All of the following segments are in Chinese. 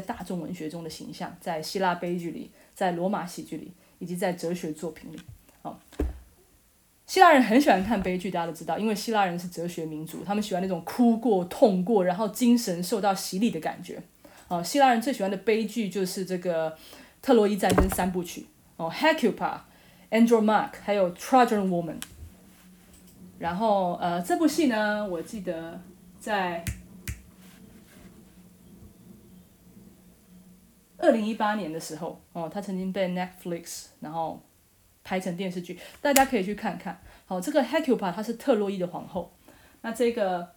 在大众文学中的形象，在希腊悲剧里，在罗马喜剧里，以及在哲学作品里。好，希腊人很喜欢看悲剧，大家都知道，因为希腊人是哲学民族，他们喜欢那种哭过、痛过，然后精神受到洗礼的感觉。哦，希腊人最喜欢的悲剧就是这个特洛伊战争三部曲。哦，Hecuba、Andromache，还有 Trojan Woman。然后，呃，这部戏呢，我记得在二零一八年的时候，哦，他曾经被 Netflix 然后拍成电视剧，大家可以去看看。好，这个 Hecuba 她是特洛伊的皇后，那这个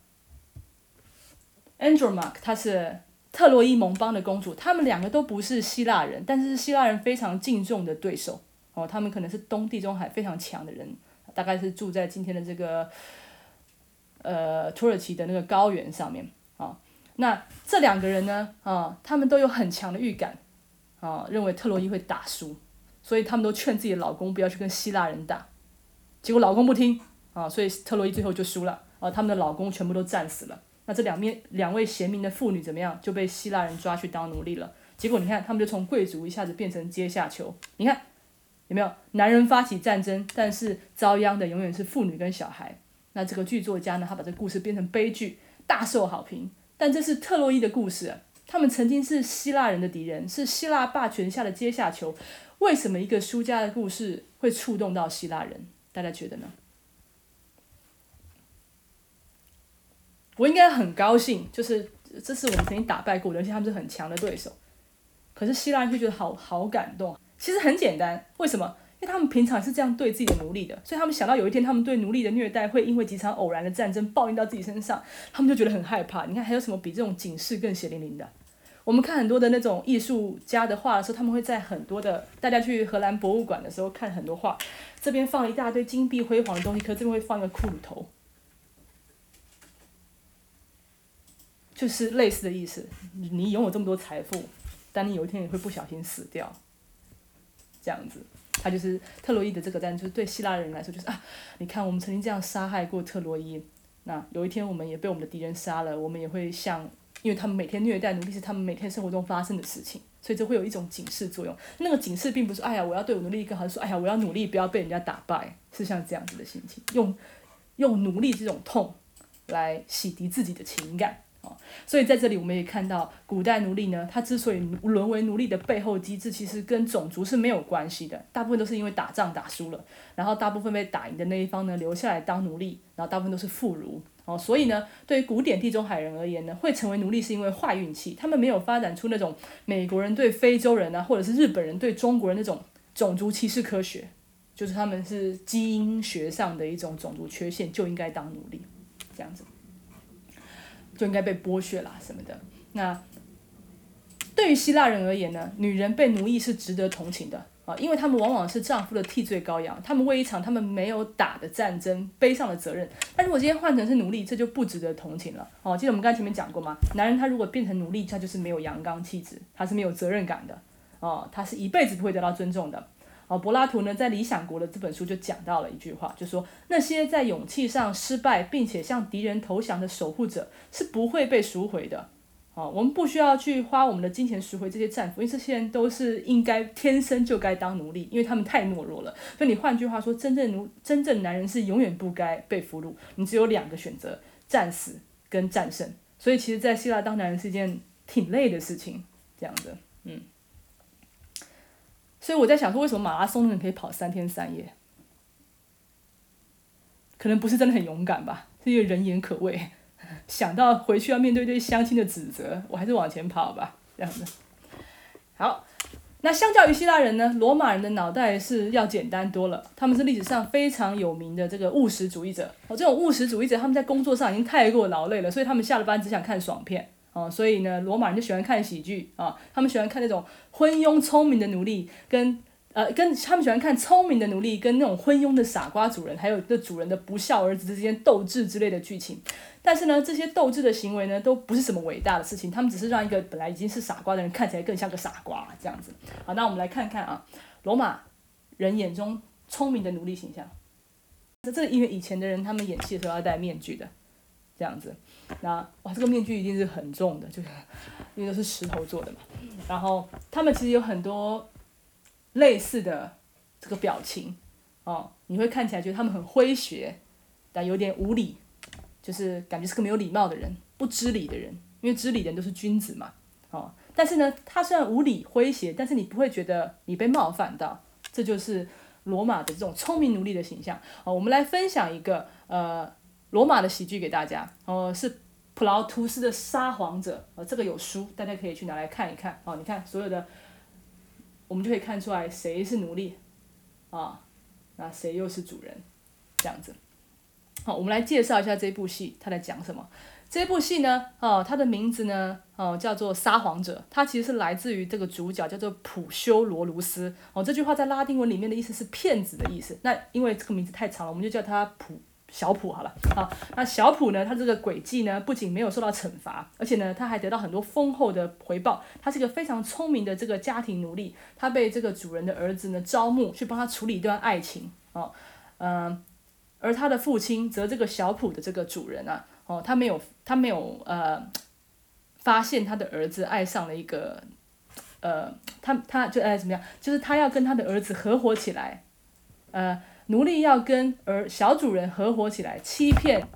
Andromache 她是特洛伊盟邦的公主，他们两个都不是希腊人，但是希腊人非常敬重的对手。哦，他们可能是东地中海非常强的人。大概是住在今天的这个，呃，土耳其的那个高原上面啊。那这两个人呢，啊，他们都有很强的预感，啊，认为特洛伊会打输，所以他们都劝自己的老公不要去跟希腊人打。结果老公不听，啊，所以特洛伊最后就输了，啊，他们的老公全部都战死了。那这两面两位贤明的妇女怎么样，就被希腊人抓去当奴隶了。结果你看，他们就从贵族一下子变成阶下囚。你看。有没有男人发起战争，但是遭殃的永远是妇女跟小孩？那这个剧作家呢？他把这个故事变成悲剧，大受好评。但这是特洛伊的故事，他们曾经是希腊人的敌人，是希腊霸权下的阶下囚。为什么一个输家的故事会触动到希腊人？大家觉得呢？我应该很高兴，就是这是我们曾经打败过的，而且他们是很强的对手。可是希腊人就觉得好好感动。其实很简单，为什么？因为他们平常是这样对自己的奴隶的，所以他们想到有一天他们对奴隶的虐待会因为几场偶然的战争报应到自己身上，他们就觉得很害怕。你看还有什么比这种警示更血淋淋的？我们看很多的那种艺术家的画的时候，他们会在很多的大家去荷兰博物馆的时候看很多画，这边放一大堆金碧辉煌的东西，可这边会放一个骷髅头，就是类似的意思。你拥有这么多财富，但你有一天也会不小心死掉。这样子，他就是特洛伊的这个战，就是对希腊人来说，就是啊，你看我们曾经这样杀害过特洛伊，那有一天我们也被我们的敌人杀了，我们也会像，因为他们每天虐待奴隶是他们每天生活中发生的事情，所以这会有一种警示作用。那个警示并不是哎呀我要对我奴隶更好，说哎呀我要努力不要被人家打败，是像这样子的心情，用用奴隶这种痛来洗涤自己的情感。所以在这里，我们也看到古代奴隶呢，他之所以沦为奴隶的背后机制，其实跟种族是没有关系的。大部分都是因为打仗打输了，然后大部分被打赢的那一方呢，留下来当奴隶，然后大部分都是妇孺。哦，所以呢，对于古典地中海人而言呢，会成为奴隶是因为坏运气，他们没有发展出那种美国人对非洲人啊，或者是日本人对中国人那种种族歧视科学，就是他们是基因学上的一种种族缺陷，就应该当奴隶，这样子。就应该被剥削啦什么的。那对于希腊人而言呢，女人被奴役是值得同情的啊，因为他们往往是丈夫的替罪羔羊，他们为一场他们没有打的战争背上了责任。但如果今天换成是奴隶，这就不值得同情了哦。记得我们刚才前面讲过吗？男人他如果变成奴隶，他就是没有阳刚气质，他是没有责任感的哦，他是一辈子不会得到尊重的。哦，柏拉图呢，在《理想国》的这本书就讲到了一句话，就说那些在勇气上失败并且向敌人投降的守护者是不会被赎回的。哦，我们不需要去花我们的金钱赎回这些战俘，因为这些人都是应该天生就该当奴隶，因为他们太懦弱了。所以你换句话说，真正真正男人是永远不该被俘虏，你只有两个选择：战死跟战胜。所以其实，在希腊当男人是一件挺累的事情，这样的，嗯。所以我在想说，为什么马拉松的人可以跑三天三夜？可能不是真的很勇敢吧，是因为人言可畏，想到回去要面对对相亲的指责，我还是往前跑吧，这样子。好，那相较于希腊人呢，罗马人的脑袋是要简单多了。他们是历史上非常有名的这个务实主义者。哦，这种务实主义者，他们在工作上已经太过劳累了，所以他们下了班只想看爽片。哦，所以呢，罗马人就喜欢看喜剧啊，他们喜欢看那种昏庸聪明的奴隶，跟呃跟他们喜欢看聪明的奴隶跟那种昏庸的傻瓜主人，还有这主人的不孝儿子之间斗智之类的剧情。但是呢，这些斗智的行为呢，都不是什么伟大的事情，他们只是让一个本来已经是傻瓜的人看起来更像个傻瓜这样子。好，那我们来看看啊，罗马人眼中聪明的奴隶形象。那这因为以前的人他们演戏的时候要戴面具的。这样子。那哇，这个面具一定是很重的，就是因为都是石头做的嘛。然后他们其实有很多类似的这个表情哦，你会看起来觉得他们很诙谐，但有点无礼，就是感觉是个没有礼貌的人，不知礼的人。因为知礼的人都是君子嘛，哦，但是呢，他虽然无礼诙谐，但是你不会觉得你被冒犯到，这就是罗马的这种聪明奴隶的形象。哦，我们来分享一个呃罗马的喜剧给大家，哦，是普劳图斯的《撒谎者》，哦，这个有书，大家可以去拿来看一看。哦，你看所有的，我们就可以看出来谁是奴隶，啊，那谁又是主人，这样子。好，我们来介绍一下这部戏，它在讲什么。这部戏呢，哦，它的名字呢，哦，叫做《撒谎者》，它其实是来自于这个主角叫做普修罗卢斯。哦，这句话在拉丁文里面的意思是骗子的意思。那因为这个名字太长了，我们就叫他普小普好了。好，那小普呢，他这个诡计呢，不仅没有受到惩罚，而且呢，他还得到很多丰厚的回报。他是一个非常聪明的这个家庭奴隶，他被这个主人的儿子呢招募去帮他处理一段爱情。哦，嗯，而他的父亲则这个小普的这个主人啊。哦，他没有，他没有呃，发现他的儿子爱上了一个，呃，他他就哎怎么样？就是他要跟他的儿子合伙起来，呃，奴隶要跟儿小主人合伙起来欺骗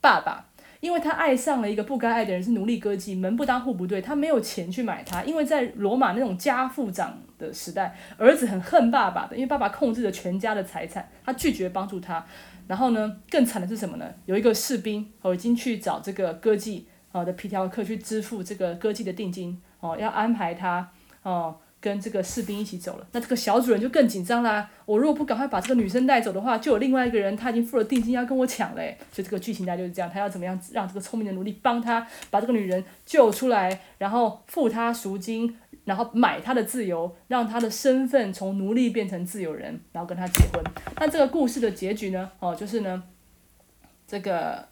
爸爸，因为他爱上了一个不该爱的人，是奴隶歌妓，门不当户不对，他没有钱去买他，因为在罗马那种家父长的时代，儿子很恨爸爸的，因为爸爸控制着全家的财产，他拒绝帮助他。然后呢，更惨的是什么呢？有一个士兵哦，已经去找这个歌妓哦的皮条客去支付这个歌妓的定金哦，要安排他哦跟这个士兵一起走了。那这个小主人就更紧张啦。我如果不赶快把这个女生带走的话，就有另外一个人他已经付了定金要跟我抢嘞。所以这个剧情大概就是这样，他要怎么样让这个聪明的奴隶帮他把这个女人救出来，然后付他赎金。然后买他的自由，让他的身份从奴隶变成自由人，然后跟他结婚。那这个故事的结局呢？哦，就是呢，这个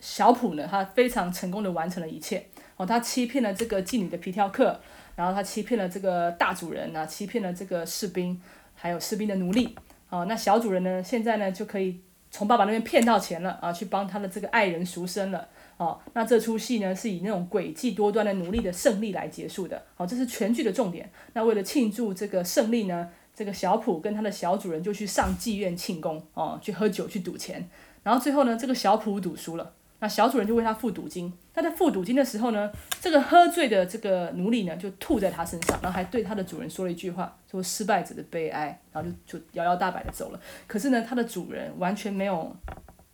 小普呢，他非常成功的完成了一切。哦，他欺骗了这个妓女的皮条客，然后他欺骗了这个大主人啊，欺骗了这个士兵，还有士兵的奴隶。哦，那小主人呢，现在呢就可以从爸爸那边骗到钱了啊，去帮他的这个爱人赎身了。哦，那这出戏呢是以那种诡计多端的奴隶的胜利来结束的。好，这是全剧的重点。那为了庆祝这个胜利呢，这个小普跟他的小主人就去上妓院庆功，哦，去喝酒去赌钱。然后最后呢，这个小普赌输了，那小主人就为他付赌金。他在付赌金的时候呢，这个喝醉的这个奴隶呢就吐在他身上，然后还对他的主人说了一句话，说失败者的悲哀，然后就就摇摇大摆的走了。可是呢，他的主人完全没有，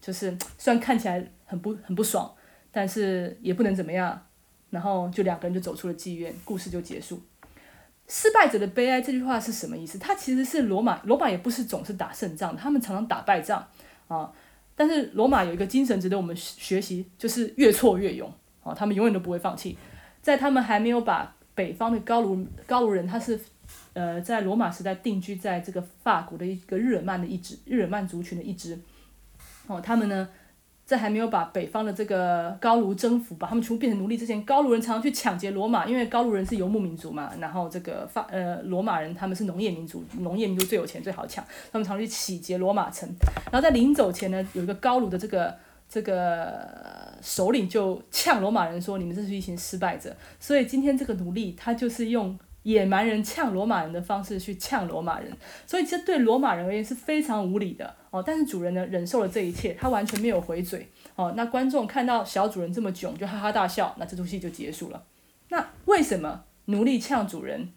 就是虽然看起来很不很不爽。但是也不能怎么样，然后就两个人就走出了妓院，故事就结束。失败者的悲哀这句话是什么意思？它其实是罗马，罗马也不是总是打胜仗，他们常常打败仗啊。但是罗马有一个精神值得我们学习，就是越挫越勇啊，他们永远都不会放弃。在他们还没有把北方的高卢高卢人，他是呃在罗马时代定居在这个法国的一个日耳曼的一支日耳曼族群的一支哦，他们呢。在还没有把北方的这个高卢征服，把他们全部变成奴隶之前，高卢人常常去抢劫罗马，因为高卢人是游牧民族嘛。然后这个法呃罗马人他们是农业民族，农业民族最有钱最好抢，他们常去洗劫罗马城。然后在临走前呢，有一个高卢的这个这个首领就呛罗马人说：“你们这是一群失败者。”所以今天这个奴隶他就是用。野蛮人呛罗马人的方式去呛罗马人，所以这对罗马人而言是非常无理的哦。但是主人呢忍受了这一切，他完全没有回嘴哦。那观众看到小主人这么囧，就哈哈大笑，那这出戏就结束了。那为什么奴隶呛主人、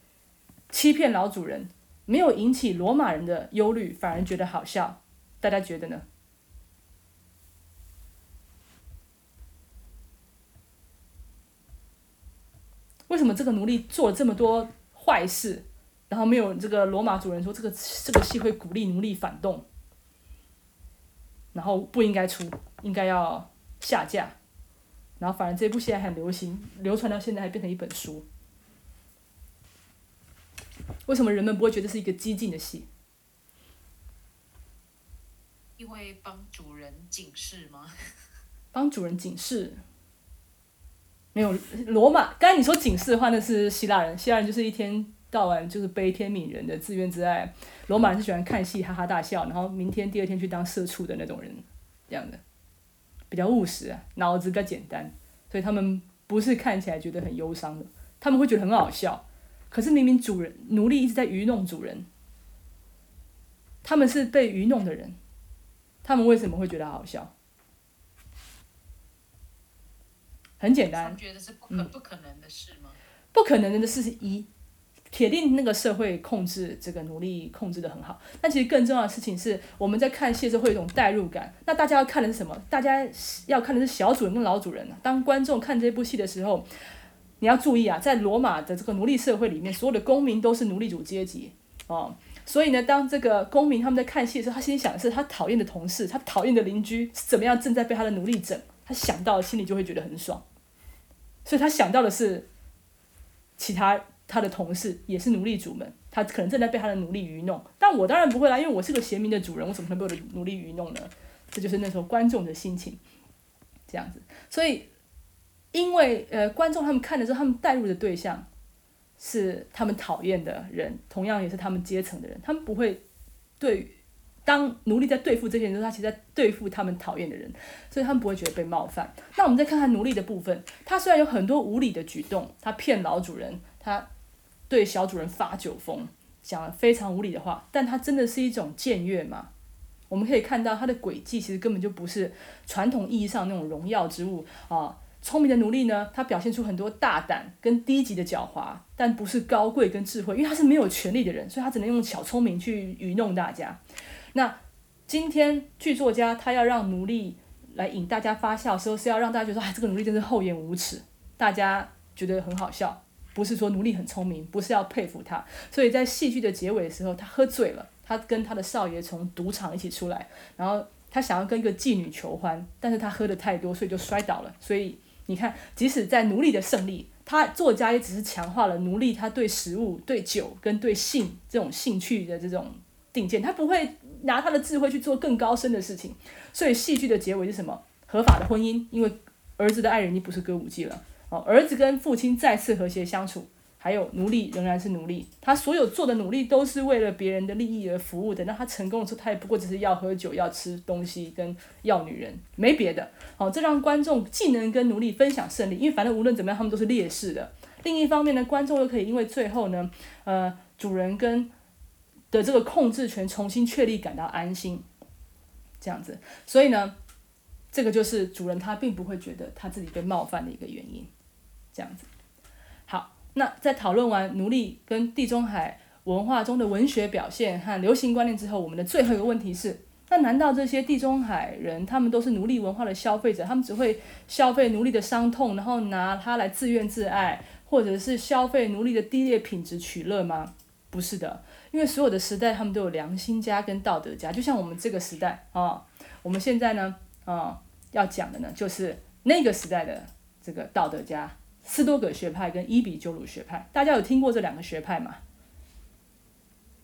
欺骗老主人，没有引起罗马人的忧虑，反而觉得好笑？大家觉得呢？为什么这个奴隶做了这么多坏事，然后没有这个罗马主人说这个这个戏会鼓励奴隶反动，然后不应该出，应该要下架，然后反而这部戏还很流行，流传到现在还变成一本书。为什么人们不会觉得是一个激进的戏？因为帮主人警示吗？帮主人警示。没有罗马，刚才你说警示的话，那是希腊人。希腊人就是一天到晚就是悲天悯人的自怨自艾。罗马人是喜欢看戏哈哈大笑，然后明天第二天去当社畜的那种人，这样的。比较务实，脑子比较简单，所以他们不是看起来觉得很忧伤的，他们会觉得很好笑。可是明明主人奴隶一直在愚弄主人，他们是被愚弄的人，他们为什么会觉得好笑？很简单，觉得是不可不可能的事吗？不可能的事是一，铁定那个社会控制这个奴隶控制的很好。但其实更重要的事情是，我们在看戏的时候会有一种代入感。那大家要看的是什么？大家要看的是小主人跟老主人。当观众看这部戏的时候，你要注意啊，在罗马的这个奴隶社会里面，所有的公民都是奴隶主阶级哦。所以呢，当这个公民他们在看戏的时候，他心里想的是他讨厌的同事，他讨厌的邻居是怎么样正在被他的奴隶整，他想到心里就会觉得很爽。所以他想到的是，其他他的同事也是奴隶主们，他可能正在被他的奴隶愚弄。但我当然不会啦，因为我是个贤明的主人，我怎么能被我的奴隶愚弄呢？这就是那时候观众的心情，这样子。所以，因为呃，观众他们看的时候，他们带入的对象是他们讨厌的人，同样也是他们阶层的人，他们不会对。当奴隶在对付这些人的时候，他其实在对付他们讨厌的人，所以他们不会觉得被冒犯。那我们再看看奴隶的部分，他虽然有很多无理的举动，他骗老主人，他对小主人发酒疯，讲了非常无理的话，但他真的是一种僭越吗？我们可以看到他的诡计其实根本就不是传统意义上那种荣耀之物啊。聪明的奴隶呢，他表现出很多大胆跟低级的狡猾，但不是高贵跟智慧，因为他是没有权力的人，所以他只能用小聪明去愚弄大家。那今天剧作家他要让奴隶来引大家发笑的时候，是要让大家觉得，哎，这个奴隶真是厚颜无耻，大家觉得很好笑，不是说奴隶很聪明，不是要佩服他。所以在戏剧的结尾的时候，他喝醉了，他跟他的少爷从赌场一起出来，然后他想要跟一个妓女求欢，但是他喝的太多，所以就摔倒了。所以你看，即使在奴隶的胜利，他作家也只是强化了奴隶他对食物、对酒跟对性这种兴趣的这种定见，他不会。拿他的智慧去做更高深的事情，所以戏剧的结尾是什么？合法的婚姻，因为儿子的爱人已经不是歌舞伎了哦，儿子跟父亲再次和谐相处，还有奴隶仍然是奴隶，他所有做的努力都是为了别人的利益而服务的。那他成功的时候，他也不过只是要喝酒、要吃东西跟要女人，没别的。好，这让观众既能跟奴隶分享胜利，因为反正无论怎么样，他们都是劣势的。另一方面呢，观众又可以因为最后呢，呃，主人跟的这个控制权重新确立，感到安心，这样子，所以呢，这个就是主人他并不会觉得他自己被冒犯的一个原因，这样子。好，那在讨论完奴隶跟地中海文化中的文学表现和流行观念之后，我们的最后一个问题是：那难道这些地中海人他们都是奴隶文化的消费者？他们只会消费奴隶的伤痛，然后拿它来自怨自艾，或者是消费奴隶的低劣品质取乐吗？不是的。因为所有的时代，他们都有良心家跟道德家，就像我们这个时代啊，我们现在呢，啊，要讲的呢，就是那个时代的这个道德家，斯多葛学派跟伊比鸠鲁学派，大家有听过这两个学派吗？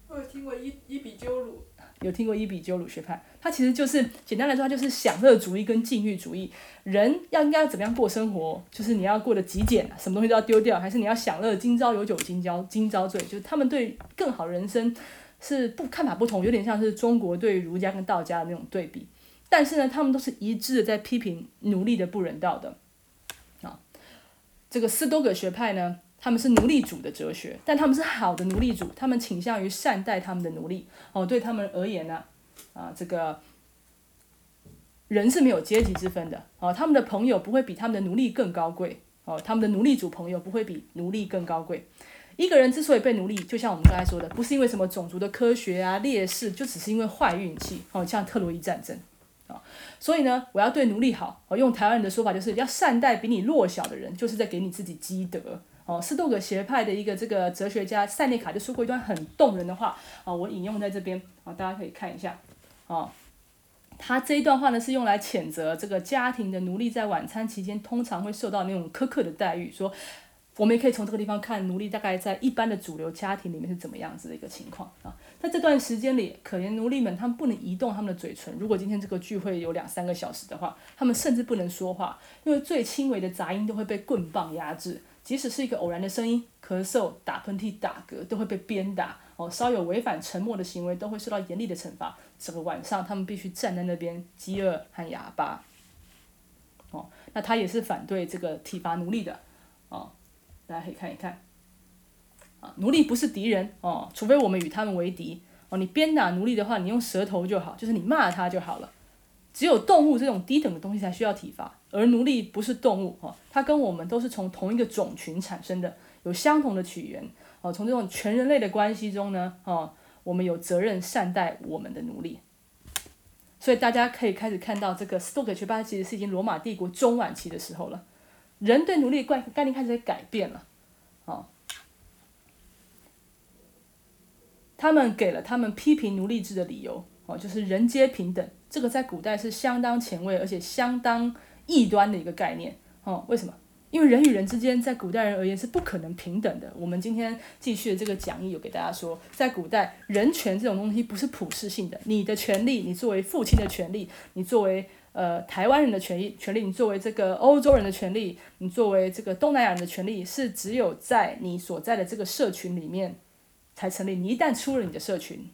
我有听过伊伊比鸠鲁。有听过伊比鸠鲁学派，它其实就是简单来说，它就是享乐主义跟禁欲主义。人要应该怎么样过生活？就是你要过得极简，什么东西都要丢掉，还是你要享乐？今朝有酒今朝今朝醉，就是他们对更好人生是不看法不同，有点像是中国对儒家跟道家的那种对比。但是呢，他们都是一致的在批评奴隶的不人道的。啊，这个斯多葛学派呢？他们是奴隶主的哲学，但他们是好的奴隶主，他们倾向于善待他们的奴隶。哦，对他们而言呢，啊这个人是没有阶级之分的。哦，他们的朋友不会比他们的奴隶更高贵。哦，他们的奴隶主朋友不会比奴隶更高贵。一个人之所以被奴隶，就像我们刚才说的，不是因为什么种族的科学啊劣势，就只是因为坏运气。哦，像特洛伊战争。啊，所以呢，我要对奴隶好。哦，用台湾人的说法，就是要善待比你弱小的人，就是在给你自己积德。哦，斯多葛学派的一个这个哲学家塞内卡就说过一段很动人的话，啊，我引用在这边，啊，大家可以看一下，啊，他这一段话呢是用来谴责这个家庭的奴隶在晚餐期间通常会受到那种苛刻的待遇，说我们也可以从这个地方看奴隶大概在一般的主流家庭里面是怎么样子的一个情况啊，在这段时间里，可怜奴隶们他们不能移动他们的嘴唇，如果今天这个聚会有两三个小时的话，他们甚至不能说话，因为最轻微的杂音都会被棍棒压制。即使是一个偶然的声音，咳嗽、打喷嚏、打嗝，都会被鞭打。哦，稍有违反沉默的行为，都会受到严厉的惩罚。整个晚上，他们必须站在那边，饥饿和哑巴。哦，那他也是反对这个体罚奴隶的哦，大家可以看一看啊，奴隶不是敌人哦，除非我们与他们为敌哦。你鞭打奴隶的话，你用舌头就好，就是你骂他就好了。只有动物这种低等的东西才需要体罚，而奴隶不是动物哦，它跟我们都是从同一个种群产生的，有相同的起源哦。从这种全人类的关系中呢，哦，我们有责任善待我们的奴隶。所以大家可以开始看到，这个斯多葛学派其实是已经罗马帝国中晚期的时候了，人对奴隶概概念开始改变了，哦，他们给了他们批评奴隶制的理由，哦，就是人皆平等，这个在古代是相当前卫而且相当异端的一个概念，哦，为什么？因为人与人之间，在古代人而言是不可能平等的。我们今天继续的这个讲义有给大家说，在古代人权这种东西不是普世性的。你的权利，你作为父亲的权利，你作为呃台湾人的权利，权利，你作为这个欧洲人的权利，你作为这个东南亚人的权利，是只有在你所在的这个社群里面才成立。你一旦出了你的社群，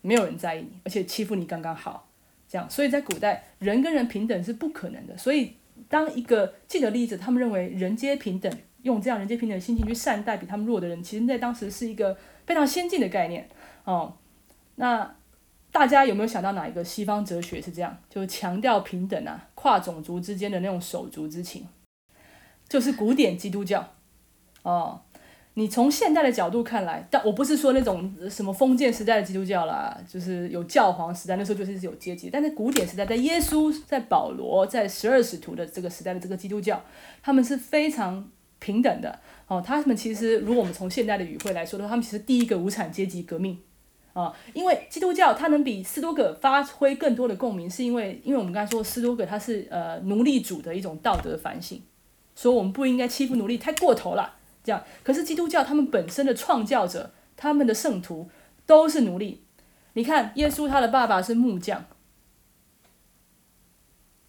没有人在意你，而且欺负你刚刚好，这样。所以在古代，人跟人平等是不可能的。所以。当一个既得利益者，他们认为人皆平等，用这样人皆平等的心情去善待比他们弱的人，其实，在当时是一个非常先进的概念哦。那大家有没有想到哪一个西方哲学是这样，就是强调平等啊，跨种族之间的那种手足之情，就是古典基督教哦。你从现代的角度看来，但我不是说那种什么封建时代的基督教啦，就是有教皇时代，那时候就是有阶级。但是古典时代，在耶稣、在保罗、在十二使徒的这个时代的这个基督教，他们是非常平等的。哦，他们其实如果我们从现代的语汇来说的话，他们其实第一个无产阶级革命啊，因为基督教它能比斯多葛发挥更多的共鸣，是因为因为我们刚才说斯多葛他是呃奴隶主的一种道德反省，说我们不应该欺负奴隶太过头了。这样，可是基督教他们本身的创教者，他们的圣徒都是奴隶。你看，耶稣他的爸爸是木匠，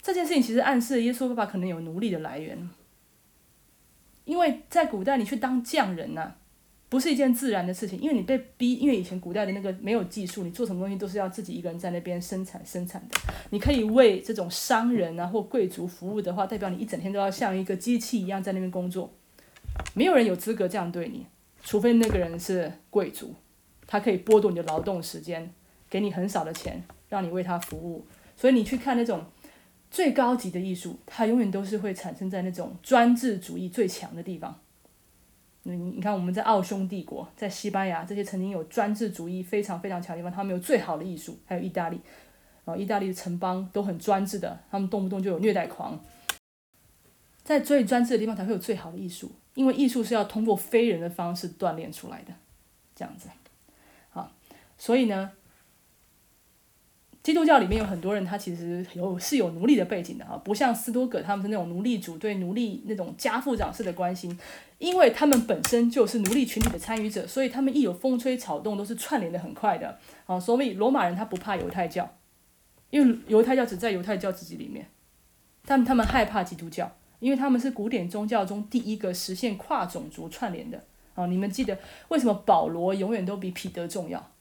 这件事情其实暗示耶稣爸爸可能有奴隶的来源。因为在古代，你去当匠人呐，不是一件自然的事情，因为你被逼，因为以前古代的那个没有技术，你做什么东西都是要自己一个人在那边生产生产的。你可以为这种商人啊或贵族服务的话，代表你一整天都要像一个机器一样在那边工作。没有人有资格这样对你，除非那个人是贵族，他可以剥夺你的劳动时间，给你很少的钱，让你为他服务。所以你去看那种最高级的艺术，它永远都是会产生在那种专制主义最强的地方。你你看我们在奥匈帝国，在西班牙这些曾经有专制主义非常非常强的地方，他们有最好的艺术，还有意大利，然后，意大利的城邦都很专制的，他们动不动就有虐待狂。在最专制的地方才会有最好的艺术。因为艺术是要通过非人的方式锻炼出来的，这样子，好，所以呢，基督教里面有很多人，他其实有是有奴隶的背景的啊，不像斯多葛他们是那种奴隶主对奴隶那种家父长式的关心，因为他们本身就是奴隶群体的参与者，所以他们一有风吹草动都是串联的很快的啊，所以罗马人他不怕犹太教，因为犹太教只在犹太教自己里面，但他们害怕基督教。因为他们是古典宗教中第一个实现跨种族串联的啊！你们记得为什么保罗永远都比彼得重要？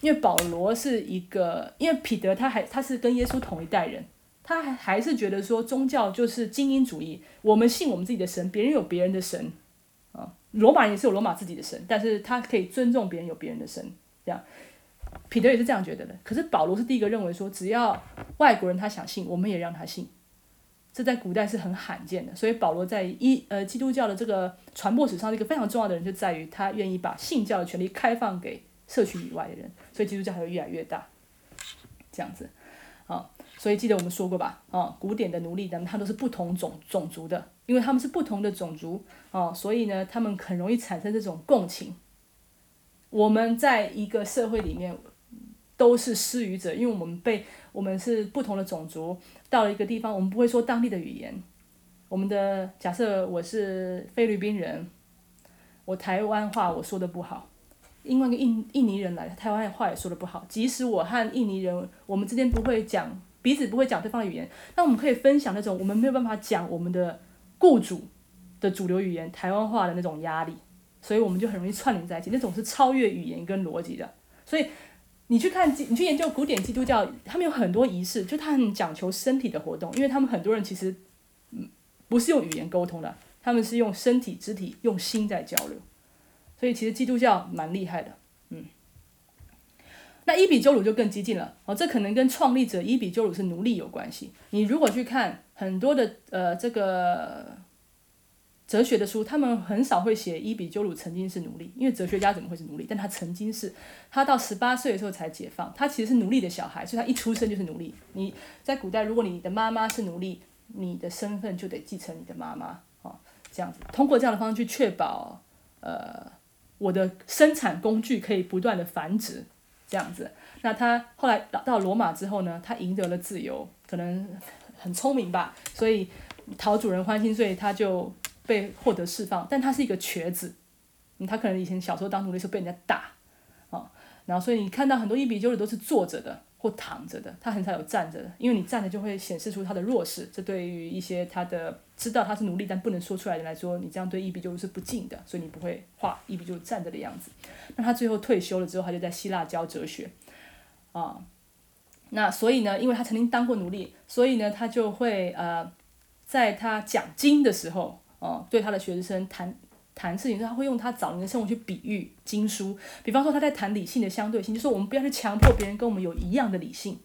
因为保罗是一个，因为彼得他还他是跟耶稣同一代人，他还还是觉得说宗教就是精英主义，我们信我们自己的神，别人有别人的神啊。罗马也是有罗马自己的神，但是他可以尊重别人有别人的神，这样。彼得也是这样觉得的。可是保罗是第一个认为说，只要外国人他想信，我们也让他信。这在古代是很罕见的，所以保罗在一呃基督教的这个传播史上，一个非常重要的人就在于他愿意把信教的权利开放给社区以外的人，所以基督教还会越来越大，这样子，啊，所以记得我们说过吧，啊，古典的奴隶们他都是不同种种族的，因为他们是不同的种族，啊，所以呢，他们很容易产生这种共情。我们在一个社会里面都是施予者，因为我们被我们是不同的种族。到了一个地方，我们不会说当地的语言。我们的假设我是菲律宾人，我台湾话我说的不好，因为个印印尼人来，台湾话也说的不好。即使我和印尼人，我们之间不会讲彼此不会讲对方的语言，那我们可以分享那种我们没有办法讲我们的雇主的主流语言台湾话的那种压力，所以我们就很容易串联在一起。那种是超越语言跟逻辑的，所以。你去看，你去研究古典基督教，他们有很多仪式，就他很讲求身体的活动，因为他们很多人其实不是用语言沟通的，他们是用身体、肢体、用心在交流。所以其实基督教蛮厉害的，嗯。那伊比鸠鲁就更激进了，哦，这可能跟创立者伊比鸠鲁是奴隶有关系。你如果去看很多的呃这个哲学的书，他们很少会写伊比鸠鲁曾经是奴隶，因为哲学家怎么会是奴隶？但他曾经是，他到十八岁的时候才解放，他其实是奴隶的小孩，所以他一出生就是奴隶。你在古代，如果你的妈妈是奴隶，你的身份就得继承你的妈妈，哦，这样子，通过这样的方式去确保，呃，我的生产工具可以不断的繁殖。这样子，那他后来到到罗马之后呢，他赢得了自由，可能很聪明吧，所以讨主人欢心，所以他就被获得释放。但他是一个瘸子，他可能以前小时候当奴隶时候被人家打，啊，然后所以你看到很多伊比鸠鲁都是坐着的或躺着的，他很少有站着的，因为你站着就会显示出他的弱势，这对于一些他的知道他是奴隶但不能说出来的人来说，你这样对伊比鸠是不敬的，所以你不会画伊比鸠站着的样子。那他最后退休了之后，他就在希腊教哲学，啊，那所以呢，因为他曾经当过奴隶，所以呢，他就会呃，在他讲经的时候，哦，对他的学生谈谈事情，他会用他早年的生活去比喻经书。比方说他在谈理性的相对性，就说我们不要去强迫别人跟我们有一样的理性，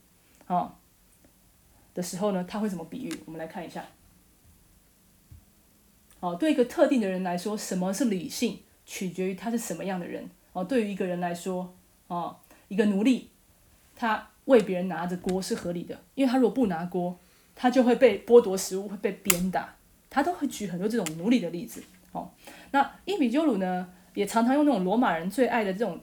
哦，的时候呢，他会怎么比喻？我们来看一下。哦，对一个特定的人来说，什么是理性，取决于他是什么样的人。哦，对于一个人来说，哦，一个奴隶，他为别人拿着锅是合理的，因为他如果不拿锅，他就会被剥夺食物，会被鞭打。他都会举很多这种奴隶的例子。哦，那伊比鸠鲁呢，也常常用那种罗马人最爱的这种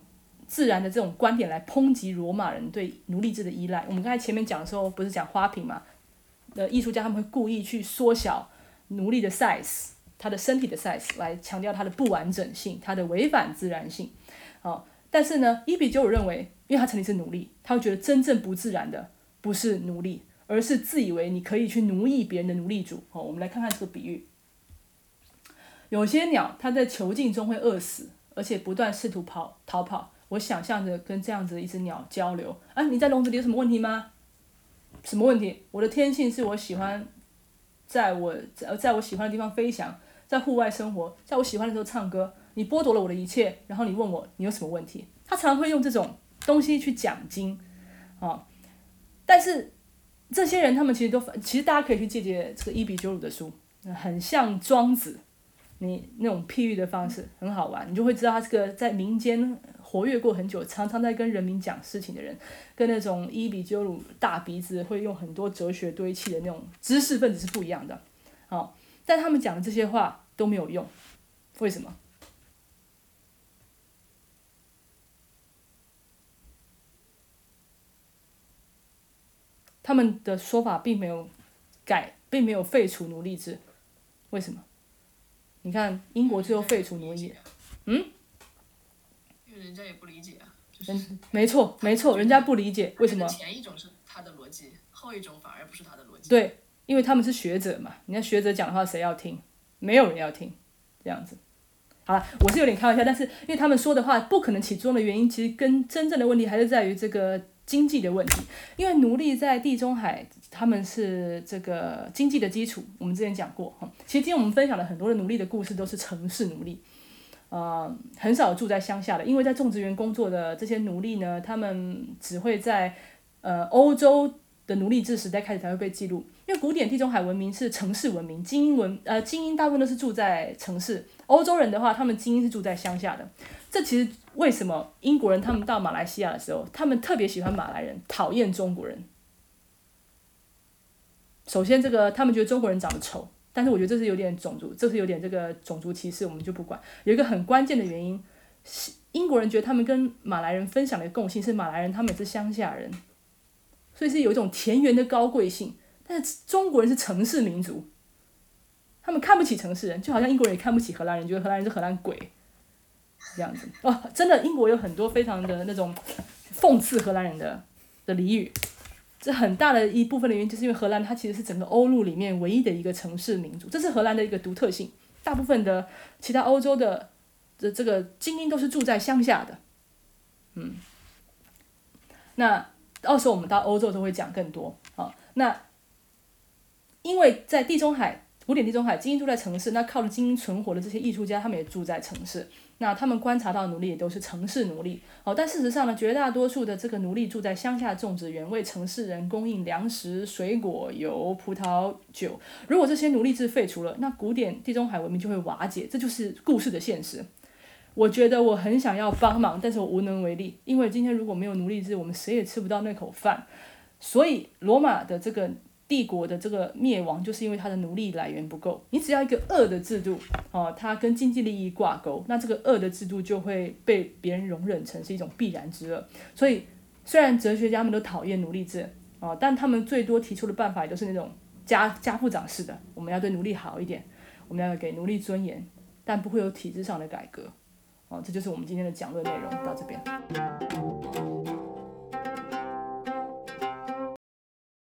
自然的这种观点来抨击罗马人对奴隶制的依赖。我们刚才前面讲的时候，不是讲花瓶嘛？的艺术家他们会故意去缩小奴隶的 size，他的身体的 size，来强调他的不完整性，他的违反自然性。哦，但是呢，伊比鸠鲁认为，因为他曾经是奴隶，他会觉得真正不自然的不是奴隶，而是自以为你可以去奴役别人的奴隶主。哦，我们来看看这个比喻。有些鸟，它在囚禁中会饿死，而且不断试图跑逃跑。我想象着跟这样子的一只鸟交流。啊，你在笼子里有什么问题吗？什么问题？我的天性是我喜欢，在我在在我喜欢的地方飞翔，在户外生活，在我喜欢的时候唱歌。你剥夺了我的一切，然后你问我你有什么问题？他常常会用这种东西去讲经，啊，但是这些人他们其实都，其实大家可以去借借这个伊比鸠鲁的书，很像庄子，你那种譬喻的方式很好玩，你就会知道他是个在民间活跃过很久，常常在跟人民讲事情的人，跟那种伊比鸠鲁大鼻子会用很多哲学堆砌的那种知识分子是不一样的，好，但他们讲的这些话都没有用，为什么？他们的说法并没有改，并没有废除奴隶制，为什么？你看英国最后废除奴隶，嗯？因为人家也不理解啊。嗯，没错，没错，人家不理解为什么。前一种是他的逻辑，后一种反而不是他的逻辑。对，因为他们是学者嘛，人家学者讲的话谁要听？没有人要听，这样子。好了，我是有点开玩笑，但是因为他们说的话不可能起作用的原因，其实跟真正的问题还是在于这个。经济的问题，因为奴隶在地中海，他们是这个经济的基础。我们之前讲过，哈，其实今天我们分享了很多的奴隶的故事，都是城市奴隶，呃，很少住在乡下的。因为在种植园工作的这些奴隶呢，他们只会在呃欧洲的奴隶制时代开始才会被记录。因为古典地中海文明是城市文明，精英文呃精英大部分都是住在城市。欧洲人的话，他们精英是住在乡下的。这其实为什么英国人他们到马来西亚的时候，他们特别喜欢马来人，讨厌中国人。首先，这个他们觉得中国人长得丑，但是我觉得这是有点种族，这是有点这个种族歧视，我们就不管。有一个很关键的原因，英国人觉得他们跟马来人分享的共性是马来人他们也是乡下人，所以是有一种田园的高贵性。但是中国人是城市民族，他们看不起城市人，就好像英国人也看不起荷兰人，觉得荷兰人是荷兰鬼。这样子哦，真的，英国有很多非常的那种讽刺荷兰人的的俚语。这很大的一部分的原因，就是因为荷兰它其实是整个欧陆里面唯一的一个城市民族，这是荷兰的一个独特性。大部分的其他欧洲的的这个精英都是住在乡下的。嗯，那到时候我们到欧洲都会讲更多啊。那因为在地中海。古典地中海精英住在城市，那靠着精英存活的这些艺术家，他们也住在城市。那他们观察到的奴隶也都是城市奴隶哦，但事实上呢，绝大多数的这个奴隶住在乡下种植园，为城市人供应粮食、水果、油、葡萄酒。如果这些奴隶制废除了，那古典地中海文明就会瓦解，这就是故事的现实。我觉得我很想要帮忙，但是我无能为力，因为今天如果没有奴隶制，我们谁也吃不到那口饭。所以罗马的这个。帝国的这个灭亡，就是因为它的奴隶来源不够。你只要一个恶的制度，哦，它跟经济利益挂钩，那这个恶的制度就会被别人容忍成是一种必然之恶。所以，虽然哲学家们都讨厌奴隶制，哦，但他们最多提出的办法也都是那种家家父长式的，我们要对奴隶好一点，我们要给奴隶尊严，但不会有体制上的改革。哦，这就是我们今天的讲论内容，到这边。